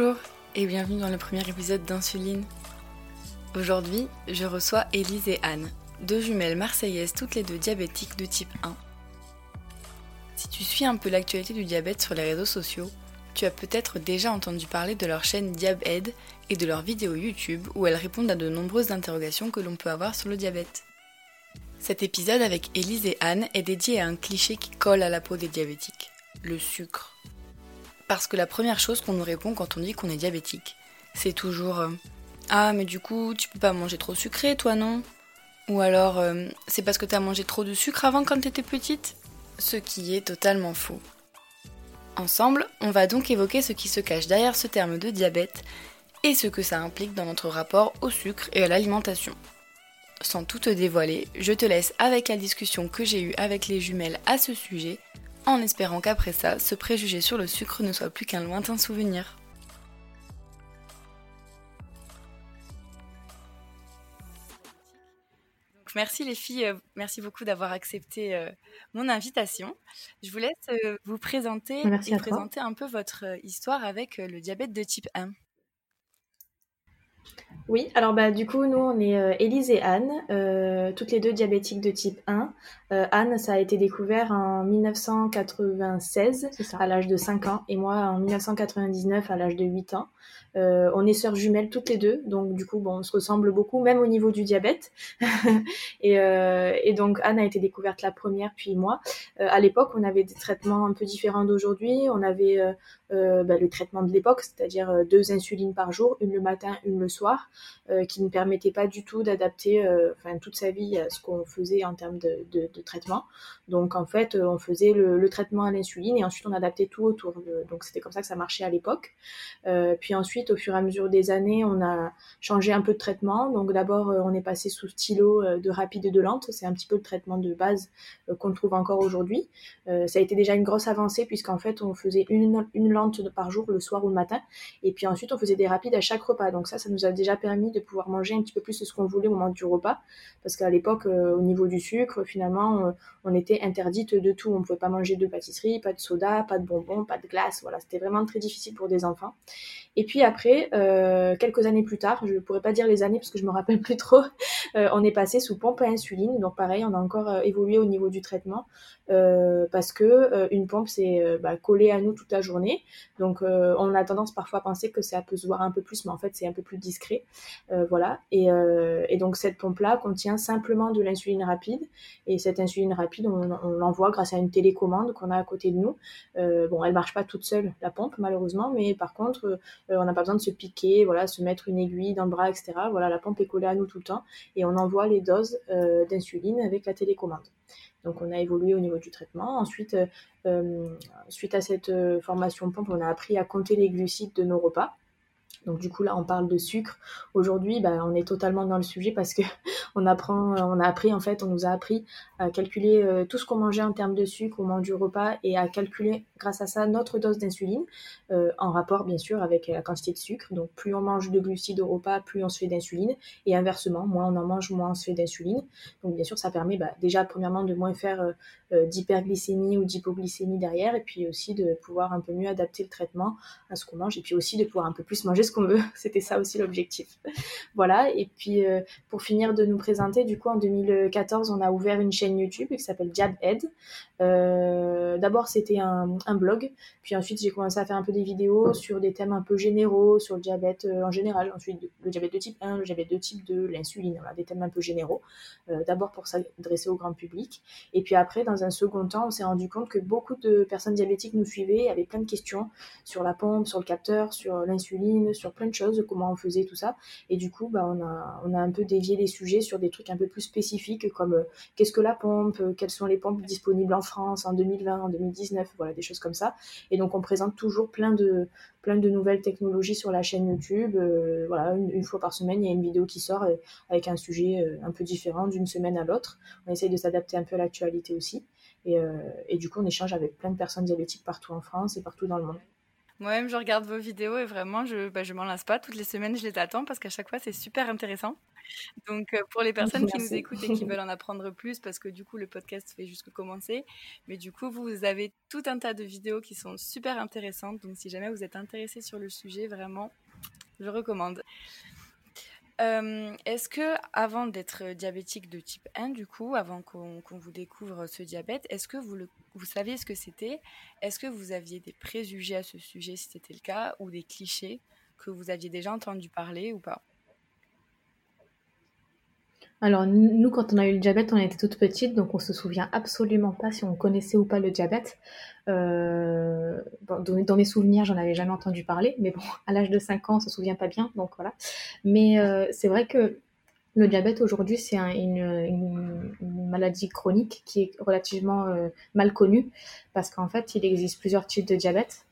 Bonjour et bienvenue dans le premier épisode d'Insuline. Aujourd'hui, je reçois Élise et Anne, deux jumelles marseillaises toutes les deux diabétiques de type 1. Si tu suis un peu l'actualité du diabète sur les réseaux sociaux, tu as peut-être déjà entendu parler de leur chaîne DiabEd et de leurs vidéos YouTube où elles répondent à de nombreuses interrogations que l'on peut avoir sur le diabète. Cet épisode avec Élise et Anne est dédié à un cliché qui colle à la peau des diabétiques, le sucre. Parce que la première chose qu'on nous répond quand on dit qu'on est diabétique, c'est toujours euh, Ah, mais du coup, tu peux pas manger trop sucré, toi, non? Ou alors euh, C'est parce que t'as mangé trop de sucre avant quand t'étais petite? Ce qui est totalement faux. Ensemble, on va donc évoquer ce qui se cache derrière ce terme de diabète et ce que ça implique dans notre rapport au sucre et à l'alimentation. Sans tout te dévoiler, je te laisse avec la discussion que j'ai eue avec les jumelles à ce sujet en espérant qu'après ça, ce préjugé sur le sucre ne soit plus qu'un lointain souvenir. merci les filles, euh, merci beaucoup d'avoir accepté euh, mon invitation. Je vous laisse euh, vous présenter et présenter un peu votre histoire avec le diabète de type 1. Oui, alors bah du coup nous on est euh, Élise et Anne, euh, toutes les deux diabétiques de type 1. Euh, Anne ça a été découvert en 1996 à l'âge de 5 ans et moi en 1999 à l'âge de 8 ans. Euh, on est sœurs jumelles toutes les deux, donc du coup, bon, on se ressemble beaucoup, même au niveau du diabète. et, et, donc Anne a été découverte la première, puis moi. À l'époque, on avait des traitements un peu différents d'aujourd'hui. On avait bah, le traitement de l'époque, c'est-à-dire deux insulines par jour, une le matin, une le soir, qui ne permettait pas du tout d'adapter, enfin toute sa vie à ce qu'on faisait en termes de, traitement. Donc en fait, on faisait le, traitement à l'insuline et ensuite on adaptait tout autour. Donc c'était comme ça que ça marchait à l'époque. puis ensuite au fur et à mesure des années, on a changé un peu de traitement. Donc d'abord, euh, on est passé sous stylo euh, de rapide et de lente. C'est un petit peu le traitement de base euh, qu'on trouve encore aujourd'hui. ça a été déjà une grosse avancée puisqu'en fait, on faisait une, une lente par jour le soir ou le matin. Et puis ensuite, on faisait des rapides à chaque repas. Donc ça, ça nous a déjà permis de pouvoir manger un petit peu plus de ce qu'on voulait au moment du repas. Parce qu'à l'époque, au niveau du sucre, finalement, on était interdite de tout. On ne pouvait pas manger de pâtisserie, pas de soda, pas de bonbons, pas de glace. Voilà, c'était vraiment très difficile pour des enfants. Et puis après, euh, quelques années plus tard, je ne pourrais pas dire les années parce que je me rappelle plus trop, euh, on est passé sous pompe à insuline. Donc pareil, on a encore euh, évolué au niveau du traitement parce que une pompe c'est bah, collé à nous toute la journée. Donc on a tendance parfois à penser que ça peut se voir un peu plus, mais en fait c'est un peu plus discret. voilà. Et, et, donc cette pompe-là contient simplement de l'insuline rapide. Et cette insuline rapide, on, l'envoie grâce à une télécommande qu'on a à côté de nous. bon, elle marche pas toute seule la pompe malheureusement, mais par contre on n'a pas besoin de se piquer, voilà, se mettre une aiguille dans le bras, etc. Voilà, la pompe est collée à nous tout le temps et on envoie les doses euh, d'insuline avec la télécommande. Donc on a évolué au niveau du traitement. Ensuite, euh, euh, suite à cette formation pompe, on a appris à compter les glucides de nos repas. Donc du coup là on parle de sucre. Aujourd'hui bah, on est totalement dans le sujet parce que on apprend, on a appris en fait, on nous a appris à calculer euh, tout ce qu'on mangeait en termes de sucre au moment du repas et à calculer grâce à ça notre dose d'insuline euh, en rapport bien sûr avec la quantité de sucre. Donc plus on mange de glucides au repas, plus on se fait d'insuline et inversement, moins on en mange, moins on se fait d'insuline. Donc bien sûr ça permet bah, déjà premièrement de moins faire euh, d'hyperglycémie ou d'hypoglycémie derrière, et puis aussi de pouvoir un peu mieux adapter le traitement à ce qu'on mange, et puis aussi de pouvoir un peu plus manger ce qu'on veut. C'était ça aussi l'objectif. voilà, et puis euh, pour finir de nous présenter, du coup en 2014, on a ouvert une chaîne YouTube qui s'appelle DiabEd. Euh, D'abord c'était un, blog, puis ensuite j'ai commencé à faire un peu des vidéos sur des thèmes un peu généraux, sur le diabète euh, en général, ensuite le diabète de type 1, le diabète de type 2, l'insuline, voilà, des thèmes un peu généraux. D'abord pour s'adresser au grand public, et puis après dans un second temps, on s'est rendu compte que beaucoup de personnes diabétiques nous suivaient, avaient plein de questions sur la pompe, sur le capteur, sur l'insuline, sur plein de choses, comment on faisait tout ça. Et du coup, bah, on, a, un peu dévié les sujets sur des trucs un peu plus spécifiques comme euh, qu'est-ce que la pompe, euh, quelles sont les pompes disponibles en France en 2020, en 2019, voilà, des choses comme ça. Et donc, on présente toujours plein de, nouvelles technologies sur la chaîne YouTube. Euh, voilà, une, fois par semaine, il y a une vidéo qui sort avec un sujet un peu différent d'une semaine à l'autre. On essaye de s'adapter un peu à l'actualité aussi. Et, et, du coup, on échange avec plein de personnes diabétiques partout en France et partout dans le monde. Moi-même, je regarde vos vidéos et vraiment, je bah, je m'en lasse pas. Toutes les semaines, je les attends parce qu'à chaque fois, c'est super intéressant. Donc, euh, pour les personnes qui nous écoutent et qui veulent en apprendre plus, parce que du coup, le podcast fait juste commencer. Mais du coup, vous avez tout un tas de vidéos qui sont super intéressantes. Donc, si jamais vous êtes intéressé sur le sujet, vraiment, je recommande. Euh, est-ce que avant d'être diabétique de type 1, du coup, avant qu'on vous découvre ce diabète, est-ce que vous, le, vous saviez ce que c'était? Est-ce que vous aviez des préjugés à ce sujet, si c'était le cas, ou des clichés que vous aviez déjà entendu parler ou pas? Alors nous, quand on a eu le diabète, on était toute petite, donc on se souvient absolument pas si on connaissait ou pas le diabète. Euh, dans, mes souvenirs, j'en avais jamais entendu parler, mais bon, à l'âge de 5 ans, on se souvient pas bien, donc voilà. Mais euh, c'est vrai que le diabète aujourd'hui, c'est une, maladie chronique qui est relativement euh, mal connue, parce qu'en fait, il existe plusieurs types de diabète.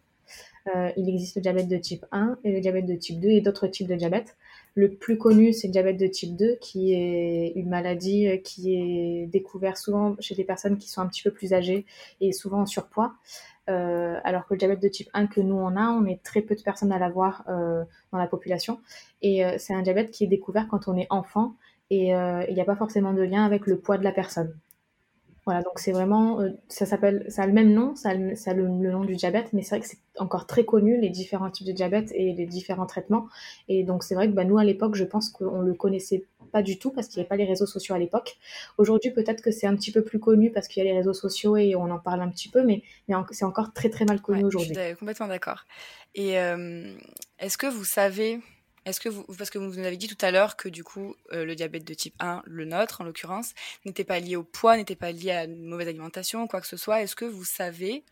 il existe le diabète de type 1 et le diabète de type 2 et d'autres types de diabète. Le plus connu, c'est le diabète de type 2, qui est une maladie euh, qui est découverte souvent chez des personnes qui sont un petit peu plus âgées et souvent en surpoids. Euh, alors que le diabète de type 1 que nous on a, on est très peu de personnes à l'avoir euh, dans la population. Et c'est un diabète qui est découvert quand on est enfant et il n'y a pas forcément de lien avec le poids de la personne. Voilà, donc c'est vraiment, euh, ça s'appelle, ça a le même nom, ça a le, nom du diabète, mais c'est vrai que c'est encore très connu les différents types de diabète et les différents traitements. Et donc c'est vrai que bah, nous à l'époque, je pense qu'on le connaissait pas du tout parce qu'il n'y avait pas les réseaux sociaux à l'époque. Aujourd'hui, peut-être que c'est un petit peu plus connu parce qu'il y a les réseaux sociaux et on en parle un petit peu, mais, mais c'est encore très très mal connu aujourd'hui. Je suis complètement d'accord. Et euh, est-ce que vous savez est-ce que vous, parce que vous nous avez dit tout à l'heure que du coup, euh, le diabète de type 1, le nôtre en l'occurrence, n'était pas lié au poids, n'était pas lié à une mauvaise alimentation, quoi que ce soit. Est-ce que vous savez,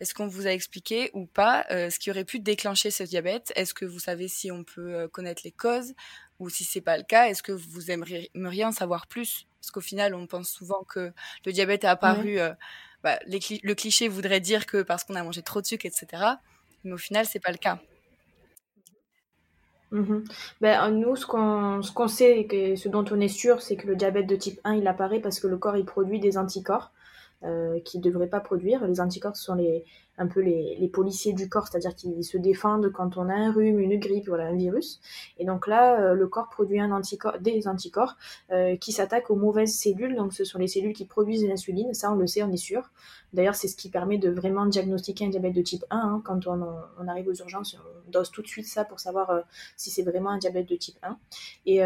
est-ce qu'on vous a expliqué ou pas euh, ce qui aurait pu déclencher ce diabète? Est-ce que vous savez si on peut euh, connaître les causes ou si c'est pas le cas? Est-ce que vous aimeriez en savoir plus? Parce qu'au final, on pense souvent que le diabète est apparu. Bah, le cliché voudrait dire que parce qu'on a mangé trop de sucre, etc. Mais au final, c'est pas le cas. Mhm. Ben, nous, ce qu'on ce sait ce dont on est sûr, c'est que le diabète de type 1, il apparaît parce que le corps, il produit des anticorps euh, qu'il ne devrait pas produire. Les anticorps sont les, un peu les, les policiers du corps, c'est-à-dire qu'ils se défendent quand on a un rhume, une grippe, voilà, un virus. Et donc là, euh, le corps produit des anticorps euh, qui s'attaquent aux mauvaises cellules. Donc ce sont les cellules qui produisent l'insuline, ça on le sait, on est sûr. D'ailleurs, c'est ce qui permet de vraiment diagnostiquer un diabète de type 1. Hein. Quand on, arrive aux urgences, on dose tout de suite ça pour savoir euh, si c'est vraiment un diabète de type 1. Et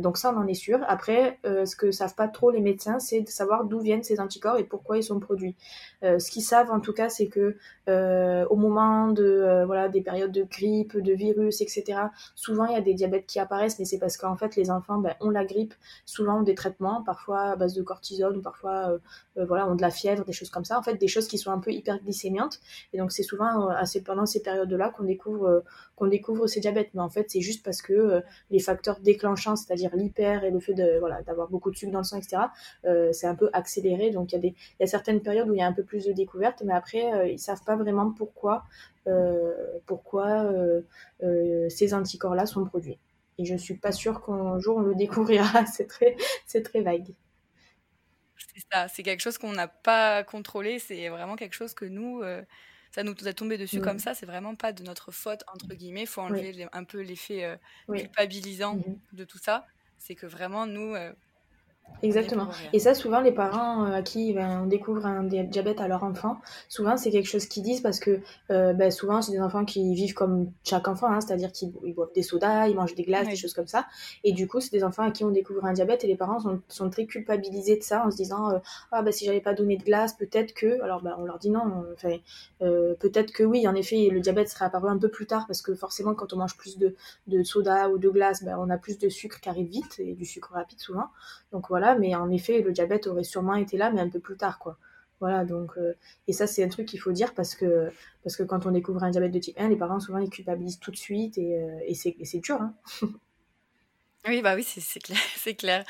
donc ça, on en est sûr. Après, ce que savent pas trop les médecins, c'est de savoir d'où viennent ces anticorps et pourquoi ils sont produits. ce qu'ils savent en tout cas, c'est que au moment de voilà des périodes de grippe, de virus, etc. Souvent, il y a des diabètes qui apparaissent, mais c'est parce qu'en fait, les enfants ben, ont la grippe, souvent ont des traitements, parfois à base de cortisone ou parfois voilà ont de la fièvre, des choses comme ça. En fait, des choses qui sont un peu hyperglycémiantes. Et donc, c'est souvent euh, pendant ces périodes-là qu'on découvre, euh, qu'on découvre ces diabètes. Mais en fait, c'est juste parce que euh, les facteurs déclenchants, c'est-à-dire l'hyper et le fait de, voilà, d'avoir beaucoup de sucre dans le sang, etc., c'est un peu accéléré. Donc, il y, a des, y a certaines périodes où il y a un peu plus de découvertes, mais après, ils savent pas vraiment pourquoi, pourquoi ces anticorps-là sont produits. Et je suis pas sûre qu'un jour on le découvrira. c'est très, c'est très vague. C'est ça, c'est quelque chose qu'on n'a pas contrôlé, c'est vraiment quelque chose que nous, euh, ça nous a tombé dessus comme ça, c'est vraiment pas de notre faute, entre guillemets, il faut enlever un peu l'effet euh, culpabilisant mmh de tout ça. C'est que vraiment, nous, euh, Exactement. Et ça, souvent, les parents euh, à qui ben, on découvre un diabète à leur enfant, souvent, c'est quelque chose qu'ils disent parce que euh, ben, souvent, c'est des enfants qui vivent comme chaque enfant, hein, c'est-à-dire qu'ils boivent des sodas, ils mangent des glaces, des choses comme ça. Et du coup, c'est des enfants à qui on découvre un diabète et les parents sont, sont très culpabilisés de ça en se disant euh, Ah, ben, si j'avais pas donné de glace, peut-être que. Alors, ben, on leur dit non. Enfin, peut-être que oui, en effet, le diabète serait apparu un peu plus tard parce que forcément, quand on mange plus de, de soda ou de glace, ben, on a plus de sucre qui arrive vite et du sucre rapide souvent. Donc, voilà, mais en effet, le diabète aurait sûrement été là, mais un peu plus tard, quoi. Voilà, donc, euh, et ça, c'est un truc qu'il faut dire parce que, quand on découvre un diabète de type 1, les parents, souvent, ils culpabilisent tout de suite et, euh, et c'est dur, hein. Oui, bah oui, c'est clair, c'est clair.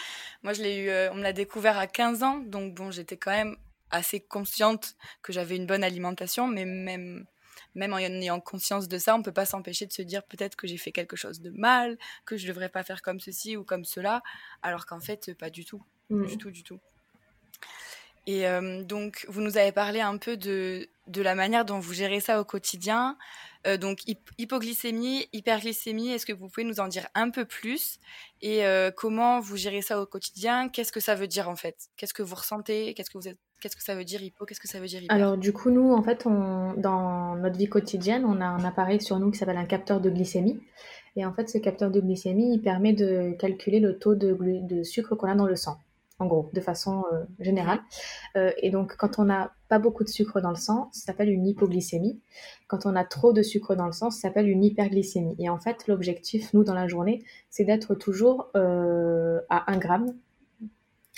Moi, je l'ai eu, euh, on me l'a découvert à 15 ans, donc bon, j'étais quand même assez consciente que j'avais une bonne alimentation, mais même, même en ayant conscience de ça, on peut pas s'empêcher de se dire peut-être que j'ai fait quelque chose de mal, que je devrais pas faire comme ceci ou comme cela, alors qu'en fait, pas du tout. Du mm. tout, du tout. Et donc, vous nous avez parlé un peu de, de la manière dont vous gérez ça au quotidien. Euh, donc hypoglycémie, hyperglycémie, est-ce que vous pouvez nous en dire un peu plus? Et euh, comment vous gérez ça au quotidien? Qu'est-ce que ça veut dire en fait? Qu'est-ce que vous ressentez? Qu'est-ce que vous êtes Qu'est-ce que ça veut dire hypo Qu'est-ce que ça veut dire hyper Alors du coup, nous, en fait, dans notre vie quotidienne, on a un appareil sur nous qui s'appelle un capteur de glycémie. Et en fait, ce capteur de glycémie, il permet de calculer le taux de, de sucre qu'on a dans le sang en gros, de façon euh, générale. Euh, et donc, quand on n'a pas beaucoup de sucre dans le sang, ça s'appelle une hypoglycémie. Quand on a trop de sucre dans le sang, ça s'appelle une hyperglycémie. Et en fait, l'objectif, nous, dans la journée, c'est d'être toujours euh, à 1 gramme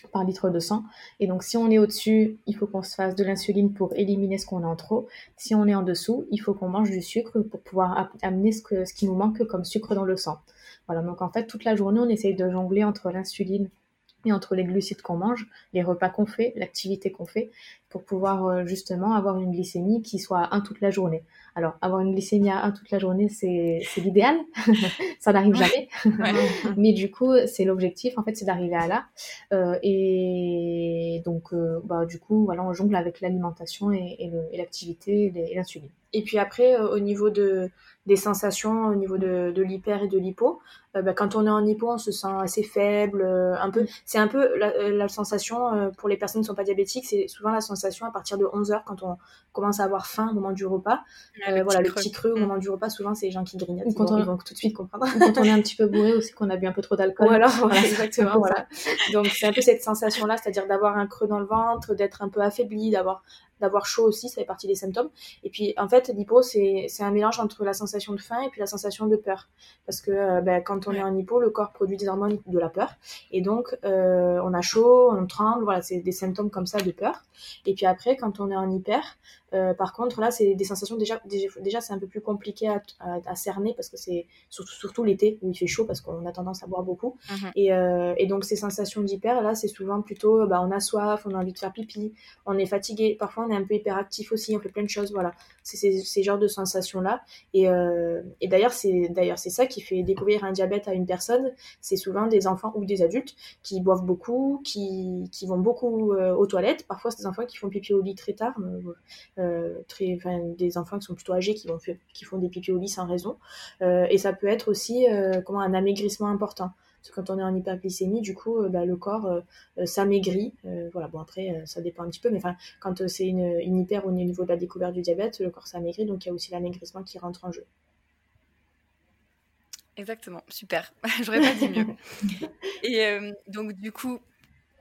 par litre de sang. Et donc, si on est au-dessus, il faut qu'on se fasse de l'insuline pour éliminer ce qu'on a en trop. Si on est en dessous, il faut qu'on mange du sucre pour pouvoir amener ce, que, ce qui nous manque comme sucre dans le sang. Voilà, donc en fait, toute la journée, on essaye de jongler entre l'insuline et entre les glucides qu'on mange, les repas qu'on fait, l'activité qu'on fait, pour pouvoir euh, justement avoir une glycémie qui soit à 1 toute la journée. Alors, avoir une glycémie à 1 toute la journée, c'est l'idéal. ça n'arrive jamais. Mais du coup, c'est l'objectif, en fait, c'est d'arriver à là. Euh, et donc, euh, bah, du coup, voilà, on jongle avec l'alimentation et, et l'activité et l'insuline. Et puis après, au niveau de, des sensations au niveau de, de l'hyper et de l'hypo. Euh, bah, quand on est en hypo, on se sent assez faible, euh, un peu. Mm. C'est un peu la, euh, la sensation pour les personnes qui ne sont pas diabétiques, c'est souvent la sensation à partir de 11 heures quand on commence à avoir faim au moment du repas. Voilà, le petit creux au mm. moment du repas, souvent c'est les gens qui grignotent. Ou quand on... ils vont tout de suite comprendre. quand on est un petit peu bourré aussi, qu'on a bu un peu trop d'alcool. Voilà, voilà, exactement. voilà. Donc c'est un peu cette sensation-là, c'est-à-dire d'avoir un creux dans le ventre, d'être un peu affaibli, d'avoir d'avoir chaud aussi, ça fait partie des symptômes. Et puis en fait, l'hypo, c'est un mélange entre la sensation de faim et puis la sensation de peur. Parce que euh, ben, quand on est en hypo, le corps produit des hormones de la peur. Et donc, euh, on a chaud, on tremble, voilà, c'est des symptômes comme ça de peur. Et puis après, quand on est en hyper, euh, par contre, là, c'est des sensations déjà, déjà, c'est un peu plus compliqué à, cerner parce que c'est surtout, surtout l'été où il fait chaud parce qu'on a tendance à boire beaucoup. Mhm. Et, euh, et, donc, ces sensations d'hyper, là, c'est souvent plutôt, bah, on a soif, on a envie de faire pipi, on est fatigué. Parfois, on est un peu hyperactif aussi, on fait plein de choses. Voilà, c'est ces, genres de sensations-là. Et, euh, et d'ailleurs, c'est d'ailleurs c'est ça qui fait découvrir un diabète à une personne. C'est souvent des enfants ou des adultes qui boivent beaucoup, qui, qui vont beaucoup aux toilettes. Parfois, c'est des enfants qui font pipi au lit très tard. Euh, des enfants qui sont plutôt âgés qui, font des pipi au lit sans raison. Euh, et ça peut être aussi euh, comment, un amaigrissement important. Parce que quand on est en hyperglycémie, du coup, bah, le corps s'amaigrit. voilà, bon, après, ça dépend un petit peu, mais quand c'est une, une, hyper au niveau de la découverte du diabète, le corps s'amaigrit, donc il y a aussi l'amaigrissement qui rentre en jeu. Exactement, super. J'aurais pas dit mieux. Et donc, du coup,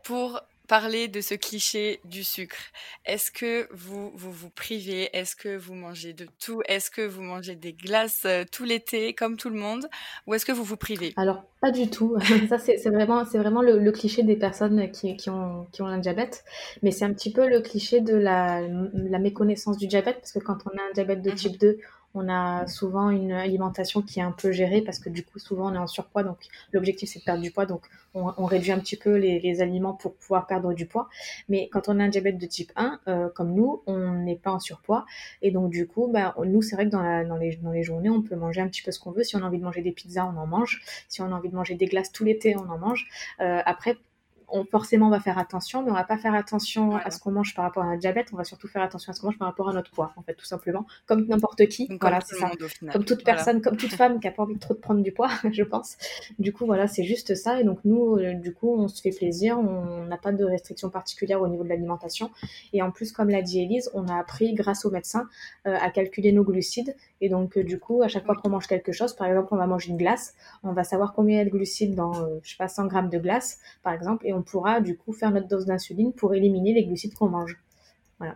pour parler de ce cliché du sucre. Est-ce que vous, vous vous privez? Est-ce que vous mangez de tout? Est-ce que vous mangez des glaces euh, tout l'été comme tout le monde? Ou est-ce que vous vous privez? Alors, pas du tout. Ça, c'est vraiment, vraiment le, cliché des personnes qui, qui, ont, qui ont un diabète. Mais c'est un petit peu le cliché de la, la méconnaissance du diabète, parce que quand on a un diabète de mmh type 2, on a souvent une alimentation qui est un peu gérée parce que du coup souvent on est en surpoids. Donc l'objectif c'est de perdre du poids. Donc on, réduit un petit peu les, aliments pour pouvoir perdre du poids. Mais quand on a un diabète de type 1 euh, comme nous on n'est pas en surpoids. Et donc du coup bah, nous c'est vrai que dans, les, dans les journées on peut manger un petit peu ce qu'on veut. Si on a envie de manger des pizzas on en mange. Si on a envie de manger des glaces tout l'été on en mange. Euh, après on forcément va faire attention, mais on va pas faire attention à ce qu'on mange par rapport à un diabète, on va surtout faire attention à ce qu'on mange par rapport à notre poids, en fait, tout simplement, comme n'importe qui, voilà, c'est ça, comme toute personne, comme toute femme qui a pas envie de trop de prendre du poids, je pense. Du coup, voilà, c'est juste ça, et donc nous, euh, du coup, on se fait plaisir, on n'a pas de restrictions particulières au niveau de l'alimentation, et en plus, comme l'a dit Elise, on a appris, grâce au médecin, euh, à calculer nos glucides, et donc, euh, du coup, à chaque fois qu'on mange quelque chose, par exemple, on va manger une glace, on va savoir combien il y a de glucides dans, je sais pas, 100 grammes de glace, par exemple, et on pourra du coup faire notre dose d'insuline pour éliminer les glucides qu'on mange. Voilà.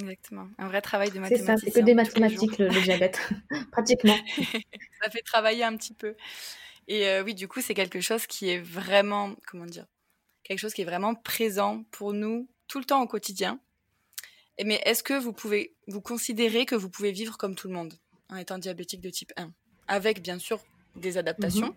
Exactement. Un vrai travail de mathématiques. C'est ça, c'est que des mathématiques le, diabète, pratiquement. ça fait travailler un petit peu. Et euh, oui, du coup, c'est quelque chose qui est vraiment, comment dire, quelque chose qui est vraiment présent pour nous tout le temps au quotidien. Mais est-ce que vous pouvez, vous considérez que vous pouvez vivre comme tout le monde en étant diabétique de type 1 Avec bien sûr des adaptations, mhm.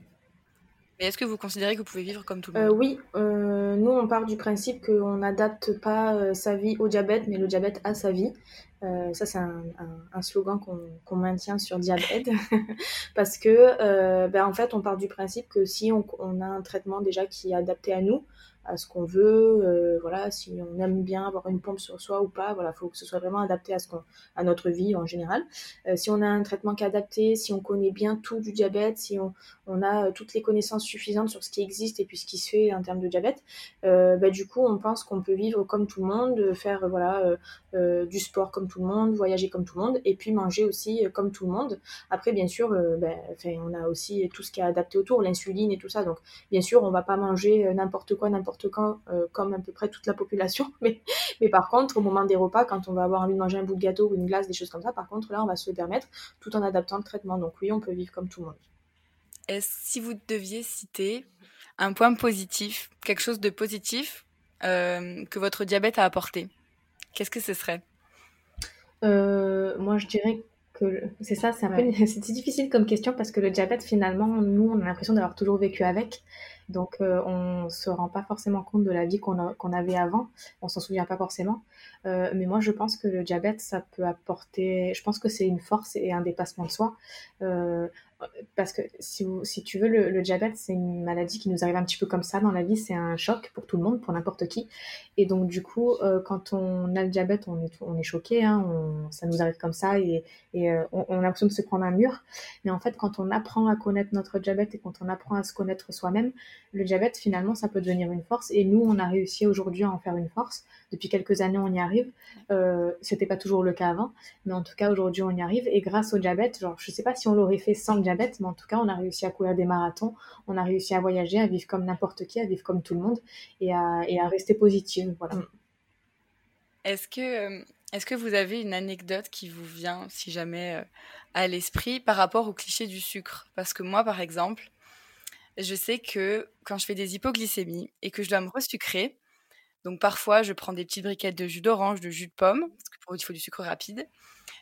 Mais est-ce que vous considérez que vous pouvez vivre comme tout le euh, monde? Oui, euh, nous on part du principe qu'on n'adapte pas euh, sa vie au diabète, mais le diabète à sa vie. ça c'est un, slogan qu'on maintient sur Diabète, parce que ben, en fait on part du principe que si on, a un traitement déjà qui est adapté à nous, à ce qu'on veut, euh, voilà, si on aime bien avoir une pompe sur soi ou pas, voilà, faut que ce soit vraiment adapté à ce notre vie en général. Euh, si on a un traitement qui est adapté, si on connaît bien tout du diabète, si on, a euh, toutes les connaissances suffisantes sur ce qui existe et puis ce qui se fait en termes de diabète, bah, du coup, on pense qu'on peut vivre comme tout le monde, faire voilà du sport comme tout le monde, voyager comme tout le monde, et puis manger aussi comme tout le monde. Après, bien sûr, ben, on a aussi tout ce qui est adapté autour, l'insuline et tout ça. Donc, bien sûr, on va pas manger n'importe quoi, n'importe quand, euh, comme à peu près toute la population. Mais, mais par contre, au moment des repas, quand on va avoir envie de manger un bout de gâteau ou une glace, des choses comme ça, par contre, là, on va se le permettre tout en adaptant le traitement. Donc oui, on peut vivre comme tout le monde. Et si vous deviez citer un point positif, quelque chose de positif euh, que votre diabète a apporté, qu'est-ce que ce serait? Euh, Moi, je dirais que c'est ça, c'est un peu c'est difficile comme question parce que le diabète, finalement, nous, on a l'impression d'avoir toujours vécu avec. Donc, euh, on se rend pas forcément compte de la vie qu'on avait avant. On s'en souvient pas forcément. Euh, mais moi, je pense que le diabète, ça peut apporter. Je pense que c'est une force et un dépassement de soi. Euh, parce que si, si tu veux, le, diabète, c'est une maladie qui nous arrive un petit peu comme ça dans la vie. C'est un choc pour tout le monde, pour n'importe qui. Et donc, du coup, euh, quand on a le diabète, on est, on est choqué. Hein, ça nous arrive comme ça et, et euh, on, on, a l'impression de se prendre un mur. Mais en fait, quand on apprend à connaître notre diabète et quand on apprend à se connaître soi-même, le diabète, finalement, ça peut devenir une force. Et nous, on a réussi aujourd'hui à en faire une force. Depuis quelques années, on y arrive. Euh, C'était pas toujours le cas avant, mais en tout cas, aujourd'hui, on y arrive. Et grâce au diabète, genre, je sais pas si on l'aurait fait sans le diabète, mais en tout cas, on a réussi à courir des marathons, on a réussi à voyager, à vivre comme n'importe qui, à vivre comme tout le monde et à, et à rester positive. Voilà. Mm. Est-ce que, euh, est que vous avez une anecdote qui vous vient, si jamais, euh, à l'esprit par rapport au cliché du sucre? Parce que moi, par exemple, je sais que quand je fais des hypoglycémies et que je dois me resucrer, donc parfois je prends des petites briquettes de jus d'orange, de jus de pomme, parce que pour il faut du sucre rapide.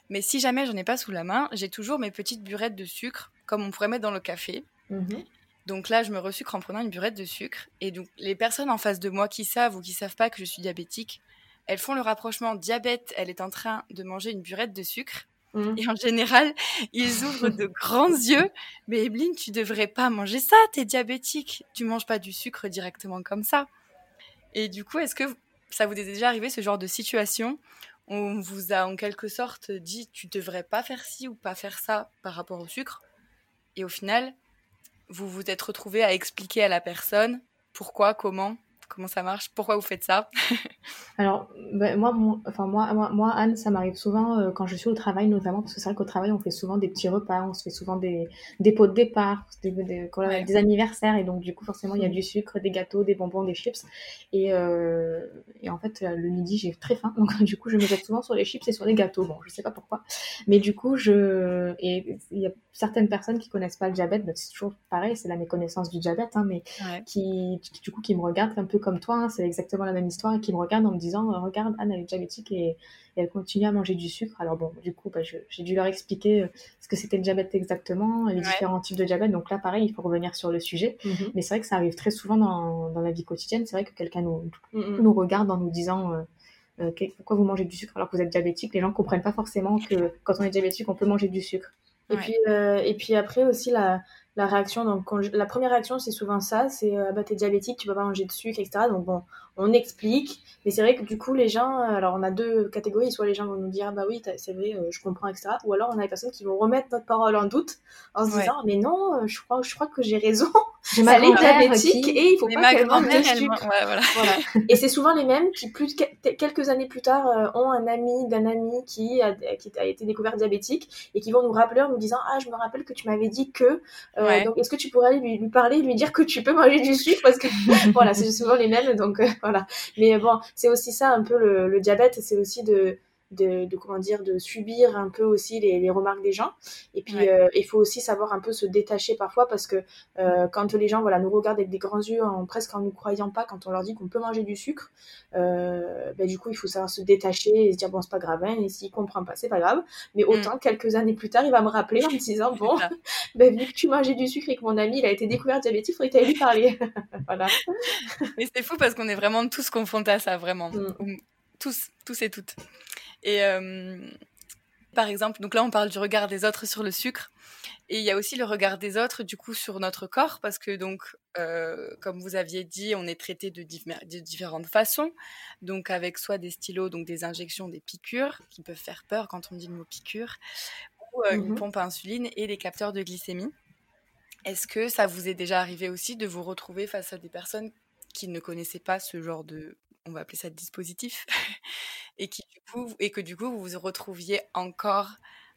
Mais si jamais j'en ai pas sous la main, j'ai toujours mes petites burettes de sucre, comme on pourrait mettre dans le café. Mhm. Donc là, je me resucre en prenant une burette de sucre. Et donc, les personnes en face de moi qui savent ou qui savent pas que je suis diabétique, elles font le rapprochement diabète, elle est en train de manger une burette de sucre. Mhm. Et en général, ils ouvrent de grands yeux. Mais Evelyne, tu devrais pas manger ça, tu es diabétique. Tu manges pas du sucre directement comme ça. Et du coup, est-ce que ça vous est déjà arrivé ce genre de situation on vous a en quelque sorte dit tu devrais pas faire ci ou pas faire ça par rapport au sucre? Et au final, vous vous êtes retrouvé à expliquer à la personne pourquoi, comment, Comment ça marche Pourquoi vous faites ça Alors, ben, moi, enfin, moi, moi, Anne, ça m'arrive souvent euh, quand je suis au travail, notamment, parce que c'est vrai qu'au travail, on fait souvent des petits repas, on se fait souvent des, des pots de départ, des, des, anniversaires, et donc, du coup, forcément, il y a mm. du sucre, des gâteaux, des bonbons, des chips. Et, euh, et en fait, le midi, j'ai très faim, donc, du coup, je me jette souvent sur les chips et sur les gâteaux. Bon, je sais pas pourquoi. Mais du coup, je. Et il y a certaines personnes qui connaissent pas le diabète, ben, c'est toujours pareil, c'est la méconnaissance du diabète, hein, mais qui, du coup, qui me regardent un peu comme toi, hein, c'est exactement la même histoire, et qui me regarde en me disant euh, Regarde, Anne, elle est diabétique et, elle continue à manger du sucre. Alors, bon, du coup, bah, j'ai dû leur expliquer euh, ce que c'était le diabète exactement, les différents types de diabète. Donc là, pareil, il faut revenir sur le sujet. Mm-hmm. Mais c'est vrai que ça arrive très souvent dans, dans la vie quotidienne. C'est vrai que quelqu'un nous, nous regarde en nous disant. Euh, pourquoi vous mangez du sucre alors que vous êtes diabétique? Les gens ne comprennent pas forcément que quand on est diabétique, on peut manger du sucre. Et, puis, et puis après aussi, la, la réaction. Donc, la première réaction, c'est souvent ça c'est euh, bah, t'es diabétique, tu peux pas manger de sucre, etc. Donc, bon, on explique. Mais c'est vrai que du coup, les gens, euh, alors on a deux catégories. Soit les gens vont nous dire, bah oui, c'est vrai, euh, je comprends, etc. Ou alors on a des personnes qui vont remettre notre parole en doute en se disant, mais non, je crois, je crois que j'ai raison. J'ai ma diabétique et il faut pas qu'elle mange de sucre. voilà. Et c'est souvent les mêmes qui, plus quelques années plus tard, ont un ami d'un ami qui a, qui a été découvert diabétique et qui vont nous rappeler en nous disant, ah, je me rappelle que tu m'avais dit que donc, est-ce que tu pourrais lui, lui parler, lui dire que tu peux manger du sucre? Parce que voilà, c'est souvent les mêmes. Donc euh, voilà. Mais bon, c'est aussi ça un peu le, le diabète, c'est aussi de de, comment dire de subir un peu aussi les, les remarques des gens. Et puis euh, il faut aussi savoir un peu se détacher parfois parce que euh, quand les gens voilà nous regardent avec des grands yeux en presque en nous croyant pas quand on leur dit qu'on peut manger du sucre ben, du coup il faut savoir se détacher et se dire bon c'est pas grave hein, et s'il comprend pas c'est pas grave. Mais mm. autant quelques années plus tard il va me rappeler en me disant bon ben, vu que tu mangeais du sucre et que mon ami il a été découvert diabétique il faudrait lui parler. Voilà. Mais c'est fou parce qu'on est vraiment tous confrontés à ça vraiment. Mm. tous tous et toutes et par exemple, donc là on parle du regard des autres sur le sucre, et il y a aussi le regard des autres du coup sur notre corps, parce que donc, euh, comme vous aviez dit, on est traité de, de, différentes façons, donc avec soit des stylos, donc des injections, des piqûres, qui peuvent faire peur quand on dit le mot piqûre, ou euh, une mmh pompe à insuline et des capteurs de glycémie. Est-ce que ça vous est déjà arrivé aussi de vous retrouver face à des personnes qui ne connaissaient pas ce genre de, on va appeler ça dispositif, et, et que du coup vous vous retrouviez encore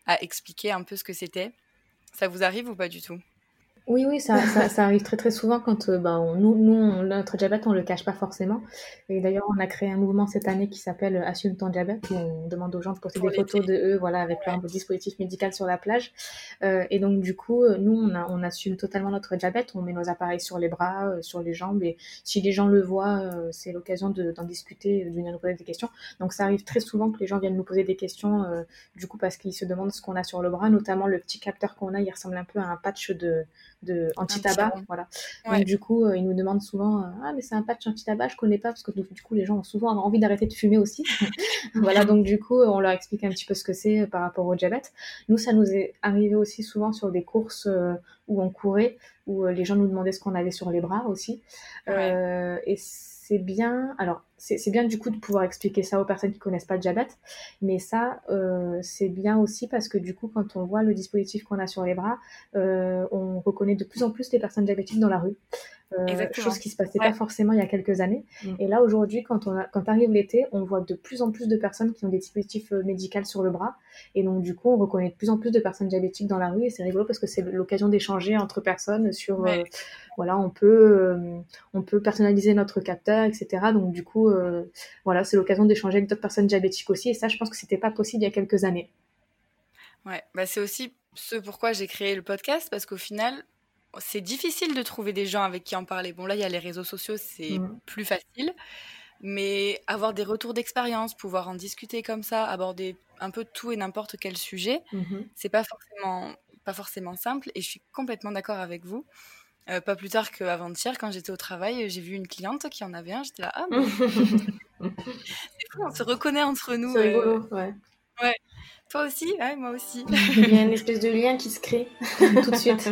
à expliquer un peu ce que c'était. Ça vous arrive ou pas du tout? Oui, oui, ça, ça, arrive très très souvent quand euh, bah, nous, nous notre diabète, on le cache pas forcément. Et d'ailleurs, on a créé un mouvement cette année qui s'appelle euh, Assume ton diabète, où on demande aux gens de poster des photos de eux, voilà, avec leur dispositif médical sur la plage. Euh, et donc, du coup, nous, on, a, on assume totalement notre diabète. On met nos appareils sur les bras, sur les jambes. Et si les gens le voient, c'est l'occasion d'en discuter, de venir nous poser des questions. Donc, ça arrive très souvent que les gens viennent nous poser des questions, du coup, parce qu'ils se demandent ce qu'on a sur le bras, notamment le petit capteur qu'on a, il ressemble un peu à un patch de de anti-tabac, voilà. Donc du coup, euh, ils nous demandent souvent, euh, ah mais c'est un patch anti-tabac, je connais pas parce que du coup les gens ont souvent envie d'arrêter de fumer aussi. voilà, donc du coup, on leur explique un petit peu ce que c'est euh, par rapport au diabète. Nous, ça nous est arrivé aussi souvent sur des courses où on courait, où les gens nous demandaient ce qu'on avait sur les bras aussi. et c'est bien. Du coup de pouvoir expliquer ça aux personnes qui connaissent pas le diabète, mais ça, euh, c'est bien aussi parce que du coup, quand on voit le dispositif qu'on a sur les bras, euh, on reconnaît de plus en plus les personnes diabétiques dans la rue. Euh, chose qui se passait pas forcément il y a quelques années. Mm. Et là aujourd'hui, quand on quand arrive l'été, on voit de plus en plus de personnes qui ont des dispositifs euh, médicaux sur le bras, et donc du coup, on reconnaît de plus en plus de personnes diabétiques dans la rue, et c'est rigolo parce que c'est l'occasion d'échanger entre personnes sur, euh, voilà, on peut on peut personnaliser notre capteur, etc. Donc du coup, voilà, c'est l'occasion d'échanger avec d'autres personnes diabétiques aussi, et ça, je pense que c'était pas possible il y a quelques années. Ouais, bah c'est aussi ce pourquoi j'ai créé le podcast parce qu'au final, c'est difficile de trouver des gens avec qui en parler. Bon, là, il y a les réseaux sociaux, c'est mmh. plus facile. Mais avoir des retours d'expérience, pouvoir en discuter comme ça, aborder un peu tout et n'importe quel sujet, mmh c'est pas forcément, pas forcément simple. Et je suis complètement d'accord avec vous. Euh, pas plus tard qu'avant-hier, quand j'étais au travail, j'ai vu une cliente qui en avait un. J'étais là, ah, c'est on se reconnaît entre nous. C'est rigolo, euh. ouais. Ouais. Toi aussi Ouais, moi aussi. Il y a une espèce de lien qui se crée tout de suite.